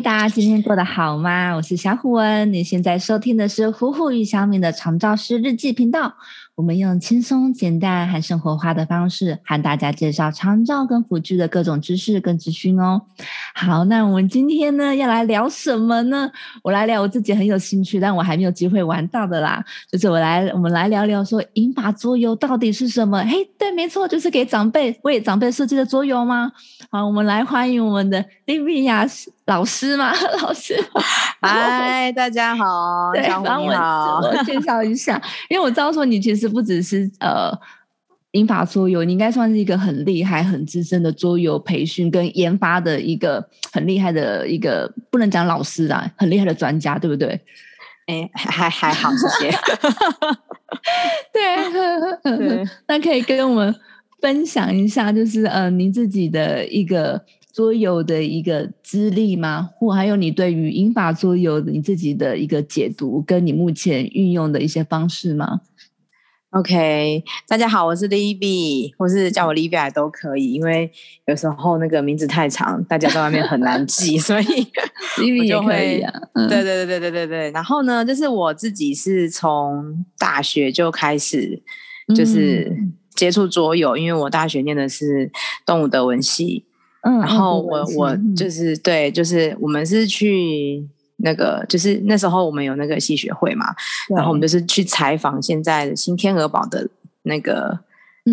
大家今天过得好吗？我是小虎文，你现在收听的是虎虎与小敏的长照师日记频道。我们用轻松、简单和生活化的方式，和大家介绍长照跟辅具的各种知识跟资讯哦。好，那我们今天呢要来聊什么呢？我来聊我自己很有兴趣，但我还没有机会玩到的啦。就是我来，我们来聊聊说银发桌游到底是什么？嘿，对，没错，就是给长辈为长辈设计的桌游吗？好，我们来欢迎我们的莉莉亚老师嘛，老师。嗨，大家好，小虎你好，我介绍一下，因为我知道说你其实不只是呃英法桌游，你应该算是一个很厉害、很资深的桌游培训跟研发的一个很厉害的一个，不能讲老师啊，很厉害的专家，对不对？哎，还还好，谢谢。对，那可以跟我们分享一下，就是呃，您自己的一个。桌游的一个资历吗？或还有你对于英法桌游你自己的一个解读，跟你目前运用的一些方式吗？OK，大家好，我是 Libby，或是叫我 Libby 都可以，因为有时候那个名字太长，大家在外面很难 记，所以 Libby 也可以啊。对对对对对对对。然后呢，就是我自己是从大学就开始就是接触桌游，因为我大学念的是动物德文系。嗯然后我我就是对，就是我们是去那个，就是那时候我们有那个戏学会嘛，然后我们就是去采访现在新天鹅堡的那个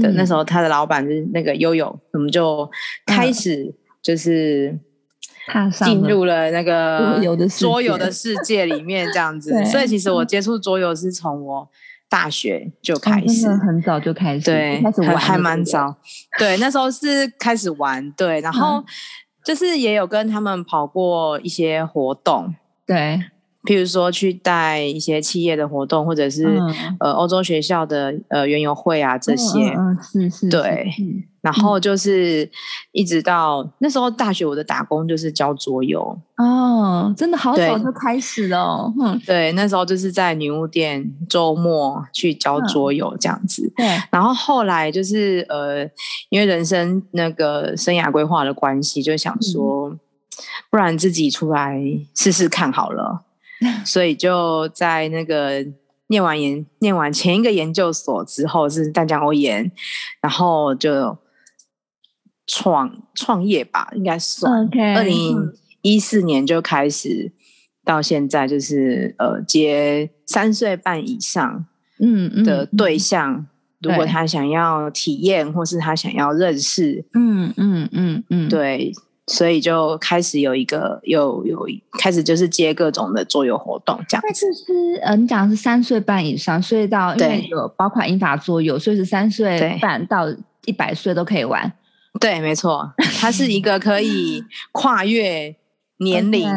的，那时候他的老板就是那个悠悠，我们就开始就是进入了那个桌游的世界里面这样子，所以其实我接触桌游是从我。大学就开始，很早就开始，对，我还蛮早，对，那时候是开始玩，对，然后就是也有跟他们跑过一些活动，对。譬如说去带一些企业的活动，或者是呃欧洲学校的呃园游会啊这些，嗯是是，对。然后就是一直到那时候大学，我的打工就是教桌游哦，真的好早就开始了。嗯，对，那时候就是在女巫店周末去教桌游这样子。对。然后后来就是呃，因为人生那个生涯规划的关系，就想说，不然自己出来试试看好了。所以就在那个念完研、念完前一个研究所之后是淡江欧研，然后就创创业吧，应该算。二零一四年就开始到现在，就是呃接三岁半以上嗯的对象，如果他想要体验或是他想要认识，嗯嗯嗯嗯，对。所以就开始有一个有有开始就是接各种的桌游活动，这样。子。是呃，你讲是三岁半以上，所以到对有包括英法桌游，所以是三岁半到一百岁都可以玩。对，没错，它是一个可以跨越年龄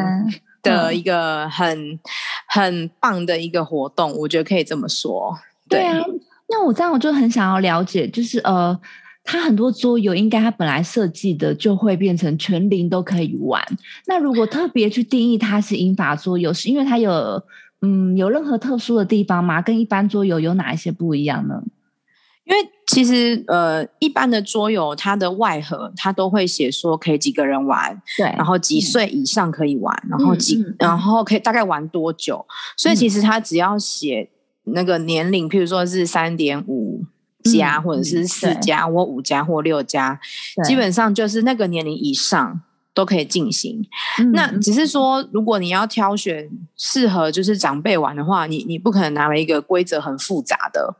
的一个很很棒的一个活动，我觉得可以这么说。对啊，那我这样我就很想要了解，就是呃。它很多桌游应该它本来设计的就会变成全龄都可以玩。那如果特别去定义它是英法桌游，是因为它有嗯有任何特殊的地方吗？跟一般桌游有哪一些不一样呢？因为其实呃一般的桌游它的外盒它都会写说可以几个人玩，对，然后几岁以上可以玩，然后几然后可以大概玩多久。所以其实它只要写那个年龄，譬如说是三点五。加或者是四家或五家或六家，基本上就是那个年龄以上都可以进行。那只是说，如果你要挑选适合就是长辈玩的话，你你不可能拿了一个规则很复杂的，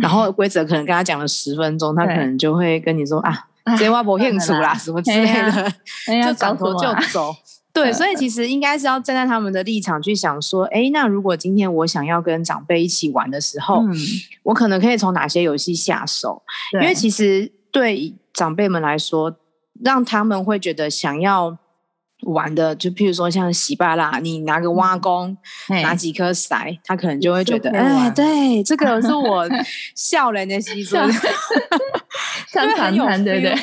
然后 规则可能跟他讲了十分钟，他可能就会跟你说啊，这挖不清楚啦，什么之类的，就转头就走。对，所以其实应该是要站在他们的立场去想说，哎，那如果今天我想要跟长辈一起玩的时候，我可能可以从哪些游戏下手？因为其实对长辈们来说，让他们会觉得想要。玩的就譬如说像洗巴啦，你拿个挖工，拿几颗骰，他可能就会觉得，哎，对，这 个是我笑人的西装，像谈谈，对不对？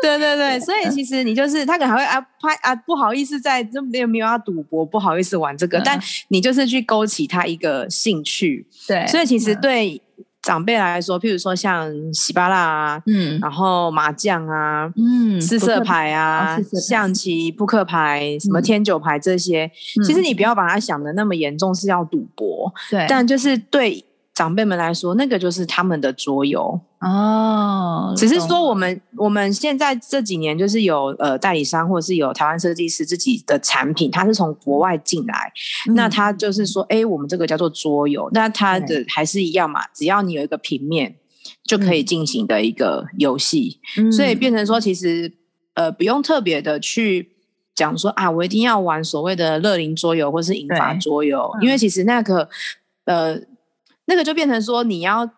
对对对，所以其实你就是他可能还会啊拍啊，不好意思在这边没有要赌博，不好意思玩这个，但你就是去勾起他一个兴趣，对，所以其实对。长辈来说，譬如说像喜巴拉啊，嗯。然后麻将啊，嗯，四色牌啊哦，牌。象棋、扑克牌、什么嗯。天九牌这些，嗯。其实你不要把它想的那么严重，是要赌博，对，但就是对长辈们来说，那个就是他们的桌游。哦，只是说我们我们现在这几年就是有呃代理商或者是有台湾设计师自己的产品，它是从国外进来，那嗯。它就是说，哎，我们这个叫做桌游，那它的还是一样嘛，只要你有一个平面就可以进行的一个游戏，嗯所以变成说，其实呃不用特别的去。讲说啊，我一定要玩所谓的乐龄桌游或是引法桌游，嗯因为其实那个呃那个就变成说你要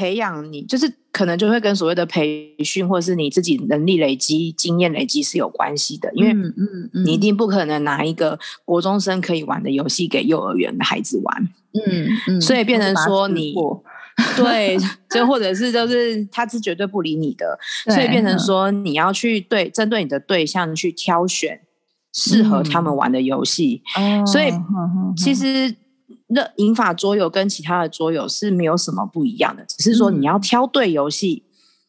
培养你，就是可能就会跟所谓的培训或是你自己能力累积、经验累积是有关系的，因为嗯嗯嗯。你一定不可能拿一个国中生可以玩的游戏给幼儿园的孩子玩，嗯嗯，所以变成说你 对，就或者是就是他是绝对不理你的，所以变成对说你要去对针对你的对象去挑选适合他们玩的游戏。嗯所以其实那银法桌游跟其他的桌游是没有什么不一样的，只是说你要挑对游戏，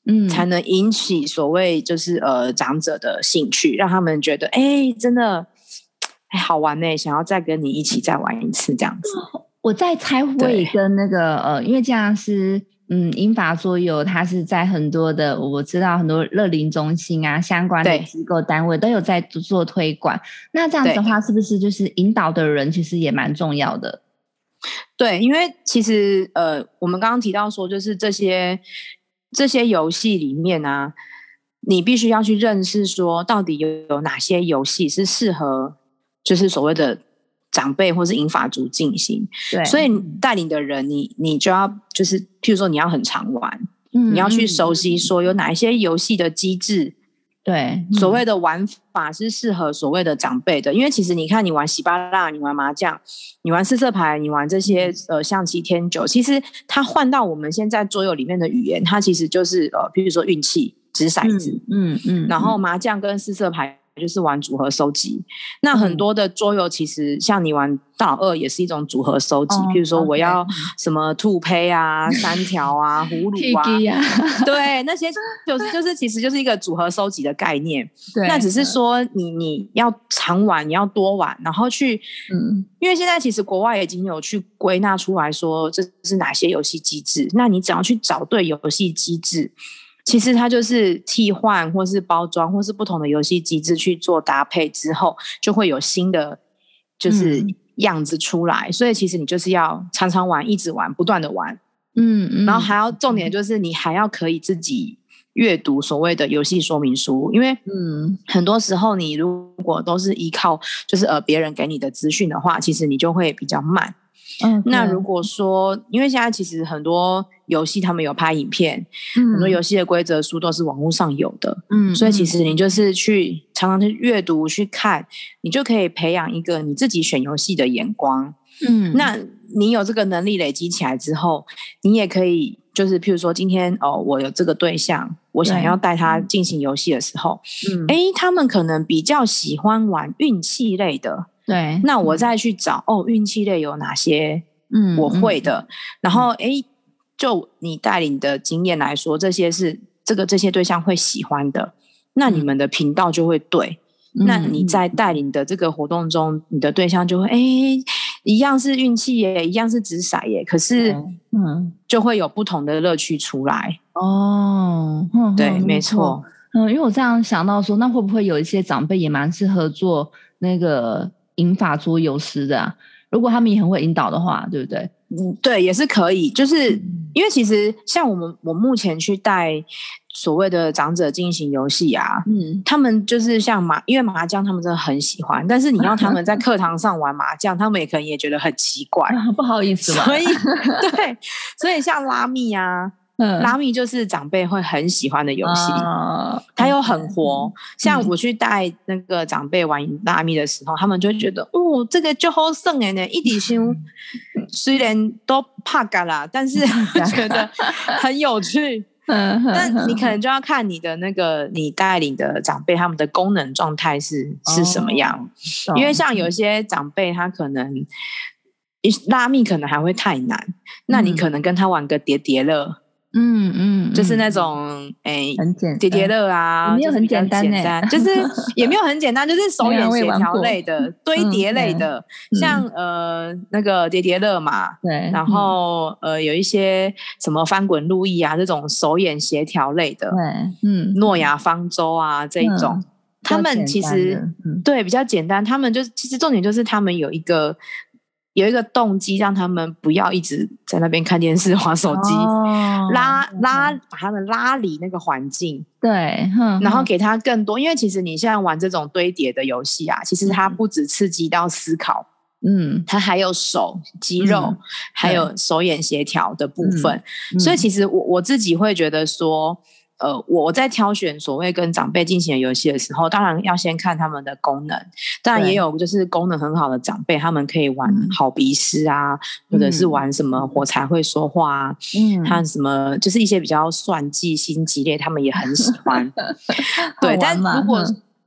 嗯才能引起所谓就是呃长者的兴趣，让他们觉得哎真的哎好玩呢，想要再跟你一起再玩一次这样子。我在猜会跟那个呃，因为这样是嗯，英法桌游它是在很多的我知道很多乐龄中心啊相关的机构单位都有在做推广。那这样子的话，是不是就是引导的人其实也蛮重要的？对，因为其实呃，我们刚刚提到说，就是这些这些游戏里面啊，你必须要去认识说，到底有有哪些游戏是适合，就是所谓的长辈或是银发族进行。对，所以带领的人，你你就要就是，譬如说你要很常玩，嗯你要去嗯熟悉说有哪一些游戏的机制，对所谓的玩法是适合所谓的长辈的，因为其实你看，你玩喜巴拉，你玩麻将，你玩四色牌，你玩这些呃象棋、天九，其实它换到我们现在桌游里面的语言，它其实就是呃，比如说运气、掷骰子，嗯嗯，然后麻将跟四色牌就是玩组合收集。那嗯很多的桌游其实像你玩大老二也是一种组合收集，哦譬如说我要什么兔胚啊、三条啊、葫芦啊，啊，对，那些就是就是其实就是一个组合收集的概念。对，那只是说你你要常玩，你要多玩，然后去，嗯因为现在其实国外已经有去归纳出来说这是哪些游戏机制，那你只要去找对游戏机制，其实它就是替换或是包装或是不同的游戏机制去做搭配之后，就会有新的就是嗯样子出来。所以其实你就是要常常玩，一直玩，不断的玩。嗯嗯，然后还要重点就是你还要可以自己阅读所谓的游戏说明书，因为嗯很多时候你如果都是依靠就是呃别人给你的资讯的话，其实你就会比较慢。嗯，那如果说，因为现在其实很多游戏他们有拍影片，很多嗯。游戏的规则书都是网络上有的，嗯，所以其嗯。实你就是去常常去阅读去看，你就可以培养一个你自己选游戏的眼光。嗯。那你有这个能力累积起来之后，你也可以就是譬如说今天哦，我有这个对象，我想要带他进行游戏的时候，嗯。诶，他们可能比较喜欢玩运气类的，对，那我再去找哦，运气类有哪些嗯我会的，然后诶，就你带领的经验来说，这些是这个这些对象会喜欢的，那你们的频道就会对。那你在带领的这个活动中，你的对象就会诶，一样是运气耶，一样是掷骰耶，可是嗯就会有不同的乐趣出来。哦，哼对，哼没错。。嗯，因为我这样想到说，那会不会有一些长辈也蛮适合做那个引法桌游师的啊？如果他们也很会引导的话，对不对？嗯，对，也是可以，就是因为其实像我们我目前去带所谓的长者进行游戏啊，嗯，他们就是像麻，因为麻将他们真的很喜欢，但是你要他们在课堂上玩麻将，他们也可能也觉得很奇怪，啊 不好意思嘛，所以对，所以像拉密啊，嗯。拉密就是长辈会很喜欢的游戏。啊它又很活，像嗯我去带那个长辈玩拉密的时候，他们就会觉得，哦，这个就好胜哎呢，一底胸 虽然都怕嘎啦，但是 觉得很有趣。嗯，但你可能就要看你的那个你带领的长辈他们的功能状态是是什么样，懂。因为像有些长辈他可能拉密可能还会太难，那你可能跟他玩个叠叠乐。嗯嗯，就是那种哎，很简叠叠乐啊，没有很简单呢，就是也没有很简单，就是手眼协调类的堆叠类的，像呃那个叠叠乐嘛，对，然后呃有一些什么翻滚路易啊这种手眼协调类的，对，嗯，诺亚方舟啊这一种，他们其实对比较简单，他们就其实重点就是他们有一个。有一个动机，让他们不要一直在那边看电视、玩手机，拉拉把他们拉离那个环境，对，然后给他更多。因为其实你现在玩这种堆叠的游戏啊，其实它不止刺激到思考，嗯，它还有手肌肉，还有手眼协调的部分。所以其实我我自己会觉得说。呃，我在挑选所谓跟长辈进行的游戏的时候，当然要先看他们的功能。当然也有就是功能很好的长辈，他们可以玩好鼻屎啊，或者是玩什么火柴会说话啊，嗯，还有什么就是一些比较算计、心机类，他们也很喜欢。对，但如果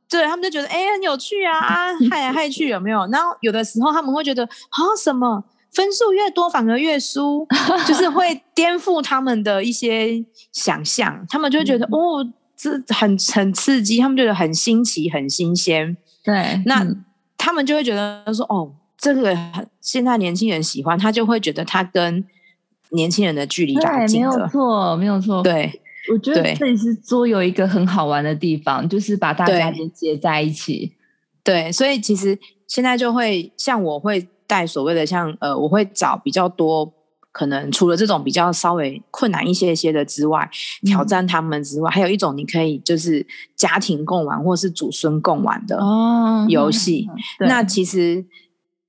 对他们就觉得哎很有趣啊，害来害去有没有？然后有的时候他们会觉得啊什么？分数越多反而越输，就是会颠覆他们的一些想象，他们就会觉得哦，这很很刺激，他们觉得很新奇、很新鲜。对，那他们就会觉得说哦，这个现在年轻人喜欢，他就会觉得他跟年轻人的距离拉近了。没有错，没有错。对，我觉得这里是桌游一个很好玩的地方，就是把大家连接在一起。对，所以其实现在就会像我会。带所谓的像呃，我会找比较多可能除了这种比较稍微困难一些些的之外，挑战他们之外，还有一种你可以就是家庭共玩或是祖孙共玩的游戏。那其实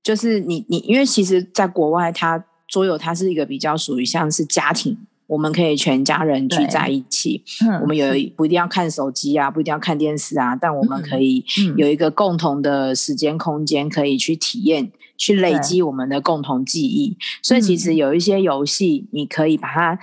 就是你你因为其实在国外，它桌游它是一个比较属于像是家庭，我们可以全家人聚在一起，我们有不一定要看手机啊，不一定要看电视啊，但我们可以有一个共同的时间空间，可以去体验。去累积我们的共同记忆，所以其实有一些游戏，你可以把它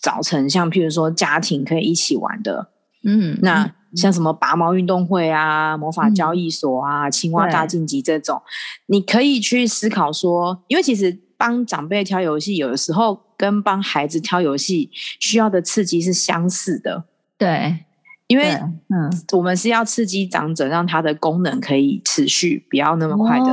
找成像，譬如说家庭可以一起玩的，嗯，那像什么拔毛运动会啊、魔法交易所啊、青蛙大晋级这种，你可以去思考说，因为其实帮长辈挑游戏，有的时候跟帮孩子挑游戏需要的刺激是相似的，对。因为，嗯，我们是要刺激长者，让他的功能可以持续，不要那么快的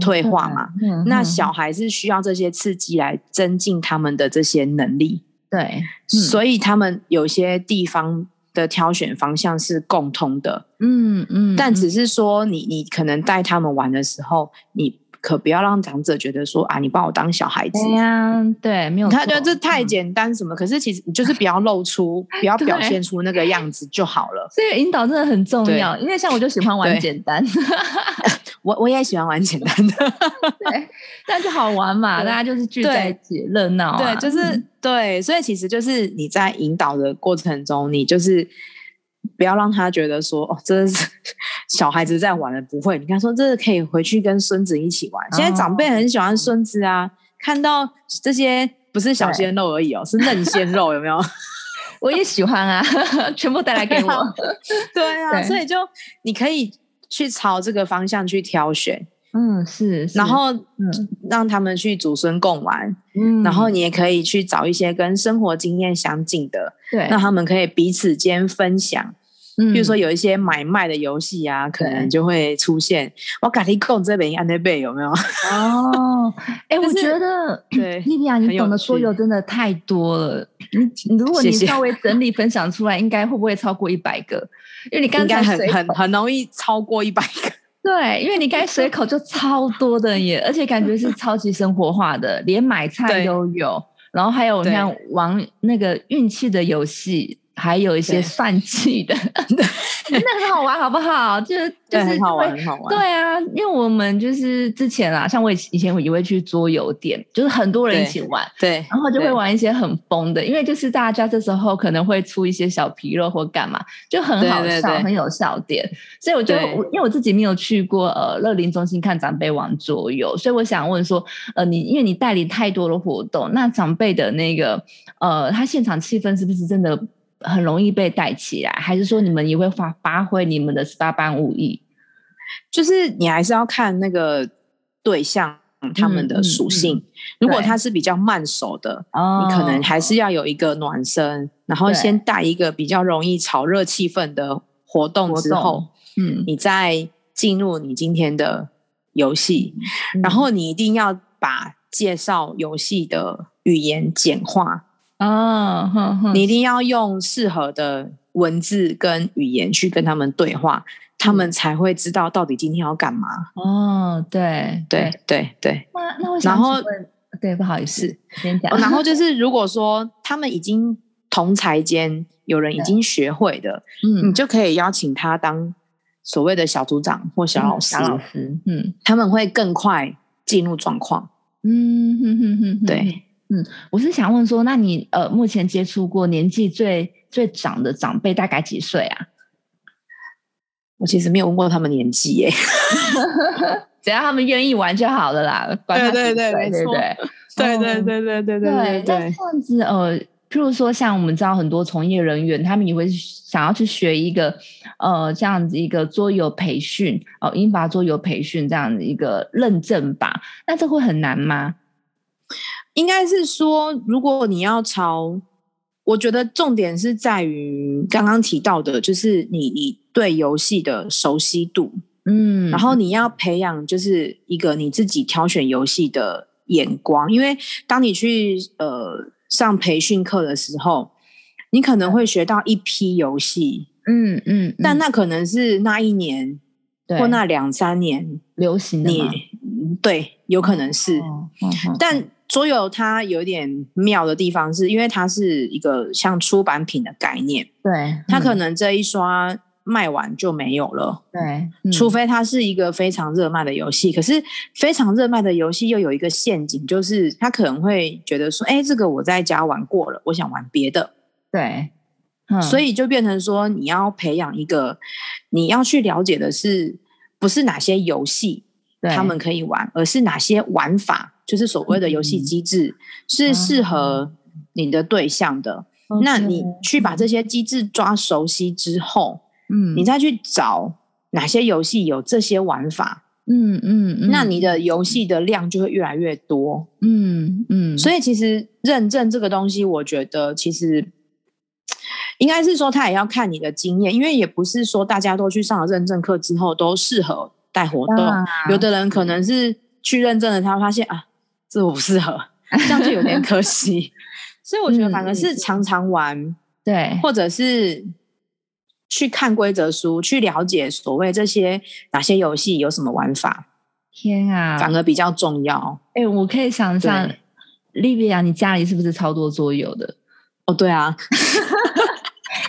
退化嘛。那小孩是需要这些刺激来增进他们的这些能力。对，所以他们有些地方的挑选方向是共通的。嗯嗯，但只是说，你你可能带他们玩的时候，你。可不要让长者觉得说啊，你把我当小孩子。对呀，对，没有。他觉得这太简单什么？可是其实你就是不要露出，不要表现出那个样子就好了。所以引导真的很重要，因为像我就喜欢玩简单。我我也喜欢玩简单的，对，但是好玩嘛，大家就是聚在一起热闹。对，就是对，所以其实就是你在引导的过程中，你就是。不要让他觉得说哦，这是小孩子在玩的，不会。你看，说这是可以回去跟孙子一起玩。现在长辈很喜欢孙子啊，看到这些不是小鲜肉而已哦，是嫩鲜肉，有没有？我也喜欢啊，全部带来给我。对啊，所以就你可以去朝这个方向去挑选。嗯，是，然后让他们去祖孙共玩，嗯，然后你也可以去找一些跟生活经验相近的，对，让他们可以彼此间分享。嗯，比如说有一些买卖的游戏啊，可能就会出现。我赶紧控这边安那贝有没有？哦，哎，我觉得对，莉莉亚，你懂得桌游真的太多了。你如果你稍微整理分享出来，应该会不会超过一百个？因为你刚才很很很容易超过一百个。对，因为你刚才随口就超多的耶，而且感觉是超级生活化的，连买菜都有，然后还有像玩那个运气的游戏。还有一些算计的，那很好玩，好不好？就是就是很好玩，很好玩。对啊，因为我们就是之前啊，像我以以前也会去桌游店，就是很多人一起玩，对，然后就会玩一些很疯的，因为就是大家这时候可能会出一些小皮肉或干嘛，就很好笑，很有笑点。所以我觉得，我因为我自己没有去过呃乐龄中心看长辈玩桌游，所以我想问说，呃，你因为你代理太多的活动，那长辈的那个呃，他现场气氛是不是真的？很容易被带起来，还是说你们也会发发挥你们的十八般武艺？就是你还是要看那个对象他们的属性。如果他是比较慢熟的，你可能还是要有一个暖身，然后先带一个比较容易炒热气氛的活动之后，嗯，你再进入你今天的游戏，然后你一定要把介绍游戏的语言简化啊，你一定要用适合的文字跟语言去跟他们对话。他们才会知道到底今天要干嘛。哦，对对对对。那那我想问，对，不好意思，先讲。然后就是，如果说他们已经同才间有人已经学会的，嗯，你就可以邀请他当所谓的小组长或小老师。老师，嗯，他们会更快进入状况。嗯哼哼哼，对，嗯，我是想问说，那你呃，目前接触过年纪最最长的长辈大概几岁啊？我其实没有问过他们年纪耶 只要他们愿意玩就好了啦。对对对，没错，对对对对对对对。这样子呃，譬如说像我们知道很多从业人员，他们也会想要去学一个呃这样子一个桌游培训哦，英法桌游培训这样的一个认证吧。那这会很难吗？应该是说，如果你要朝。我觉得重点是在于刚刚提到的，就是你你对游戏的熟悉度，嗯，然后你要培养就是一个你自己挑选游戏的眼光，因为当你去呃上培训课的时候，你可能会学到一批游戏，嗯嗯，但那可能是那一年或那两三年流行的，你对，有可能是，但。桌游它有点妙的地方，是因为它是一个像出版品的概念，对，它可能这一刷卖完就没有了，对，除非它是一个非常热卖的游戏。可是非常热卖的游戏又有一个陷阱，就是他可能会觉得说，哎，这个我在家玩过了，我想玩别的，对，所以就变成说，你要培养一个，你要去了解的是，不是哪些游戏他们可以玩，而是哪些玩法。就是所谓的游戏机制是适合你的对象的，那你去把这些机制抓熟悉之后，嗯，你再去找哪些游戏有这些玩法，嗯嗯，那你的游戏的量就会越来越多，嗯嗯。所以其实认证这个东西，我觉得其实应该是说，他也要看你的经验，因为也不是说大家都去上了认证课之后都适合带活动，有的人可能是去认证了，他发现啊。这我不适合，这样就有点可惜。所以我觉得反而是常常玩，对，或者是去看规则书，去了解所谓这些哪些游戏有什么玩法。天啊，反而比较重要。哎，我可以想象，莉莉亚，你家里是不是超多桌游的？哦，对啊。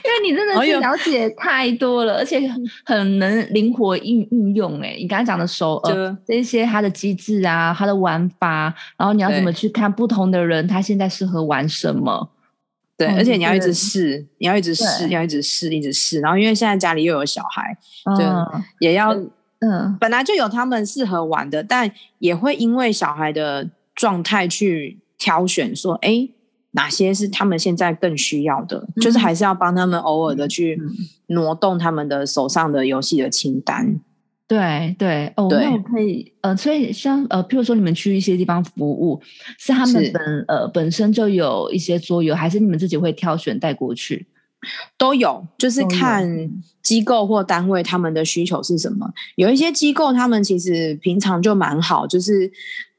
因为你真的是了解太多了，而且很能灵活运运用。哎，你刚才讲的手呃这些它的机制啊，它的玩法，然后你要怎么去看不同的人，他现在适合玩什么？对，而且你要一直试，你要一直试，要一直试，一直试。然后因为现在家里又有小孩，就也要嗯，本来就有他们适合玩的，但也会因为小孩的状态去挑选，说哎。哪些是他们现在更需要的？就是还是要帮他们偶尔的去挪动他们的手上的游戏的清单。对对哦，那我可以呃，所以像呃，譬如说你们去一些地方服务，是他们本呃本身就有一些桌游，还是你们自己会挑选带过去？都有，就是看机构或单位他们的需求是什么。有一些机构他们其实平常就蛮好，就是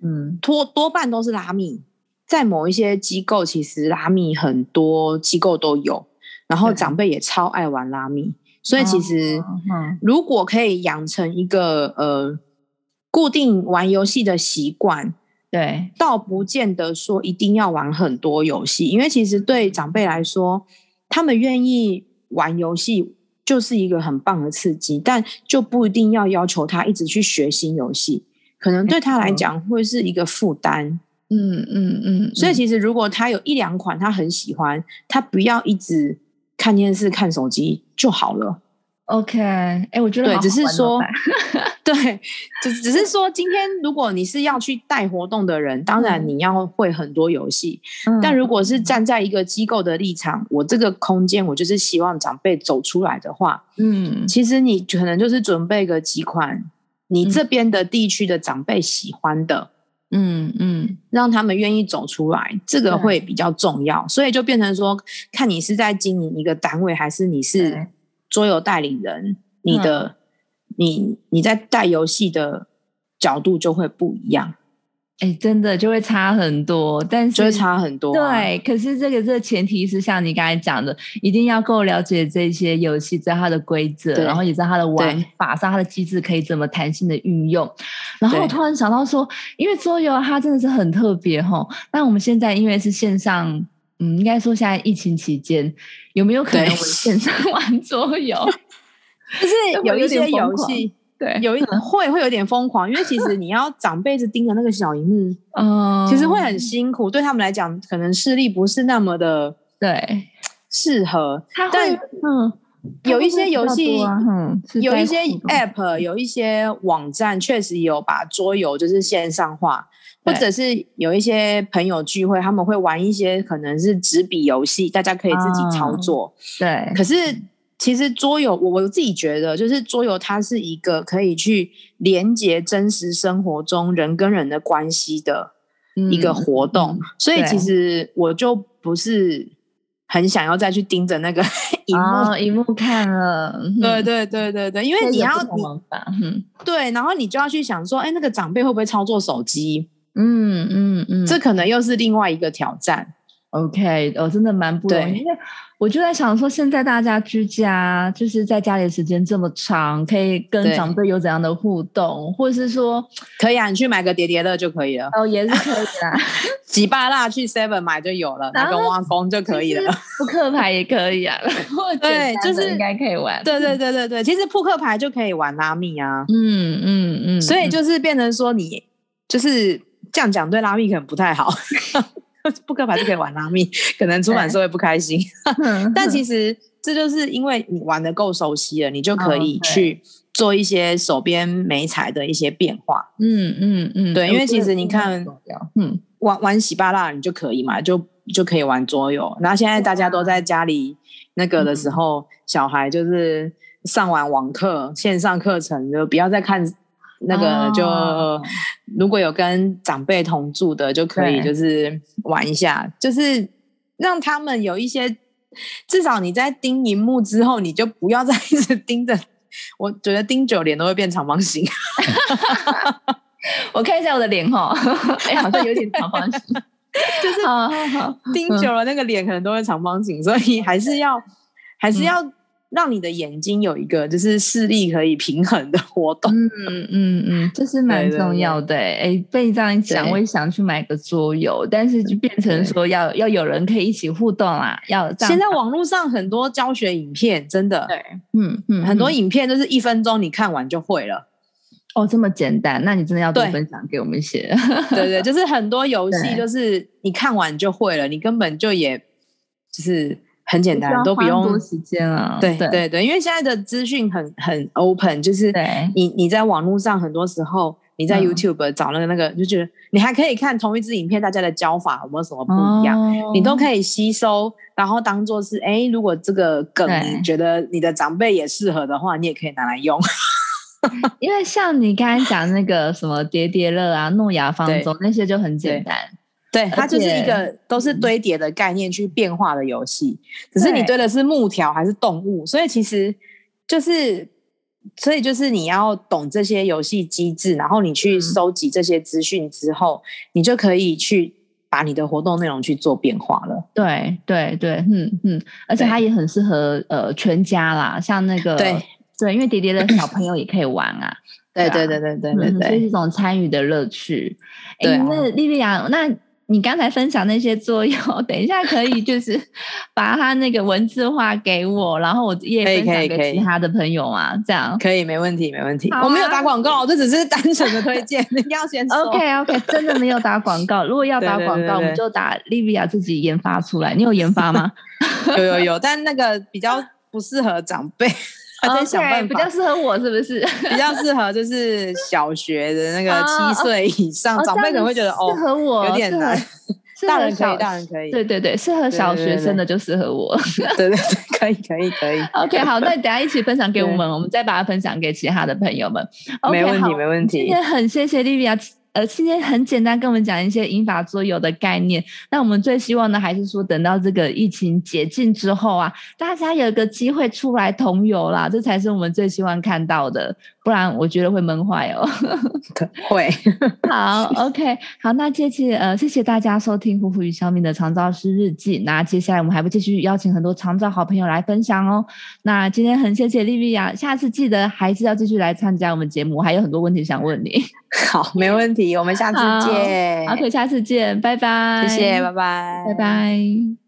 嗯，多多半都是拉密。在某一些机构，其实拉米很多机构都有，然后长辈也超爱玩拉米，所以其实如果可以养成一个呃固定玩游戏的习惯，对，倒不见得说一定要玩很多游戏，因为其实对长辈来说，他们愿意玩游戏就是一个很棒的刺激，但就不一定要要求他一直去学新游戏，可能对他来讲会是一个负担。嗯嗯嗯，所以其实如果他有一两款他很喜欢，他不要一直看电视看手机就好了。OK，哎，我觉得对，只是说，对，只只是说，今天如果你是要去带活动的人，当然你要会很多游戏。但如果是站在一个机构的立场，我这个空间我就是希望长辈走出来的话，嗯，其实你可能就是准备个几款你这边的地区的长辈喜欢的。嗯嗯，让他们愿意走出来，这个会比较重要。所以就变成说，看你是在经营一个单位，还是你是桌游代理人，你的你你在带游戏的角度就会不一样。哎，真的就会差很多，但是就会差很多。对，可是这个这个前提是像你刚才讲的，一定要够了解这些游戏，知道它的规则，然后也知道它的玩法，知道它的机制可以怎么弹性的运用。然后我突然想到说，因为桌游它真的是很特别哈。那我们现在因为是线上，嗯，应该说现在疫情期间，有没有可能我们线上 玩桌游？就是有一些游戏。对，有一会会有点疯狂，因为其实你要长辈子盯着那个小荧幕，嗯，其实会很辛苦，对他们来讲，可能视力不是那么的对适合。但嗯，有一些游戏，嗯，有一些 App，有一些网站确实有把桌游就是线上化，或者是有一些朋友聚会，他们会玩一些可能是纸笔游戏，大家可以自己操作。对，可是。其实桌游，我我自己觉得，就是桌游，它是一个可以去连接真实生活中人跟人的关系的一个活动。所以，其实我就不是很想要再去盯着那个 荧幕荧幕看了。对对对对对，因为你要你对，然后你就要去想说，哎，那个长辈会不会操作手机？嗯嗯嗯，这可能又是另外一个挑战。OK，哦，真的蛮不容易。因为我就在想说，现在大家居家，就是在家里时间这么长，可以跟长辈有怎样的互动，或者是说，可以啊，你去买个叠叠乐就可以了。哦，也是可以啊，几巴辣去 Seven 买就有了，拿个挖工就可以了。扑克牌也可以啊，对，就是应该可以玩。对对对对对，其实扑克牌就可以玩拉密啊。嗯嗯嗯，所以就是变成说，你就是这样讲，对拉密可能不太好。扑克牌就可以玩拉密，可能出版社会不开心。但其实这就是因为你玩的够熟悉了，你就可以去做一些手边美彩的一些变化。嗯嗯嗯，对，因为其实你看，嗯，玩玩喜巴拉你就可以嘛，就就可以玩桌游。然后现在大家都在家里那个的时候，小孩就是上完网课、线上课程，就不要再看。那个就如果有跟长辈同住的，就可以就是玩一下，就是让他们有一些，至少你在盯荧幕之后，你就不要再一直盯着。我觉得盯久脸都会变长方形。我看一下我的脸哈，哎，好像有点长方形，就是盯久了那个脸可能都会长方形，所以还是要还是要。让你的眼睛有一个就是视力可以平衡的活动，嗯嗯嗯，这是蛮重要的。哎，被这样一讲，我也想去买个桌游，但是就变成说要要有人可以一起互动啊。要现在网络上很多教学影片，真的，对，嗯嗯，很多影片都是一分钟你看完就会了。哦，这么简单？那你真的要多分享给我们一些。对 对，就是很多游戏就是你看完就会了，你根本就也就是。很简单，都不用多时间了。对对对，因为现在的资讯很很 open，就是你你在网络上很多时候你在 YouTube 找那个那个，就觉得你还可以看同一支影片，大家的教法有没有什么不一样，你都可以吸收，然后当做是哎，如果这个梗你觉得你的长辈也适合的话，你也可以拿来用。因为像你刚才讲那个什么叠叠乐啊、诺亚方舟那些就很简单。对，它就是一个都是堆叠的概念去变化的游戏，只是你堆的是木条还是动物，所以其实就是，所以就是你要懂这些游戏机制，然后你去收集这些资讯之后，你就可以去把你的活动内容去做变化了。对对对，嗯嗯，而且它也很适合呃全家啦，像那个对对，因为叠叠的 小朋友也可以玩啊。对对对对对对对，是一种参与的乐趣。哎，那莉莉亚那。你刚才分享那些作用，等一下可以就是把它那个文字化给我，然后我也分享给其他的朋友啊，这样可以没问题，没问题。我没有打广告，这只是单纯的推荐，你 要先说。OK OK，真的没有打广告。如果要打广告，我们就打 Livia 自己研发出来。你有研发吗？有有有，但那个比较不适合长辈。OK，比较适合我是不是？比较适合就是小学的那个七岁以上长辈可能会觉得哦，适合我有点难。大人可以，大人可以。对对对，适合小学生的就适合我。对对对，可以可以可以。OK，好，那等下一起分享给我们，我们再把它分享给其他的朋友们。没问题没问题。今天很谢谢 Livia 呃，今天很简单跟我们讲一些引法桌游的概念。那我们最希望呢还是说，等到这个疫情解禁之后啊，大家有个机会出来同游啦，这才是我们最希望看到的。不然我觉得会闷坏哦。会。好，OK，好，那谢谢呃，谢谢大家收听虎虎与小敏的长照师日记。那接下来我们还会继续邀请很多长照好朋友来分享哦。那今天很谢谢莉莉亚，下次记得还是要继续来参加我们节目，还有很多问题想问你。好，没问题，我们下次见。OK，下次见，拜拜。谢谢，拜拜，拜拜。